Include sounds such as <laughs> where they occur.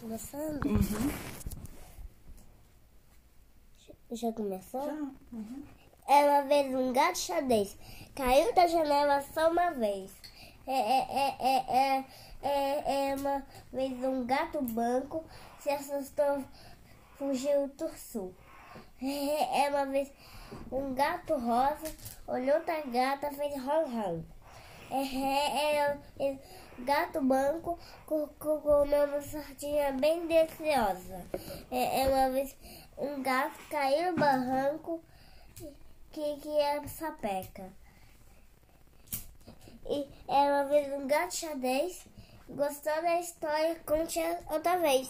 Começando? Uhum. Já começou? Já. Uhum. É uma vez um gato xadrez caiu da janela só uma vez. É, é, é, é, é, é, é uma vez um gato branco se assustou, fugiu turçu. <laughs> É, é uma vez um gato rosa olhou outra gata, fez ron ron. É, é, é, é gato branco co- co- comeu uma sardinha bem deliciosa. É, é uma vez um gato caiu no barranco que, que é sapeca. E é uma vez um gato xadrez gostou da história, conte outra vez.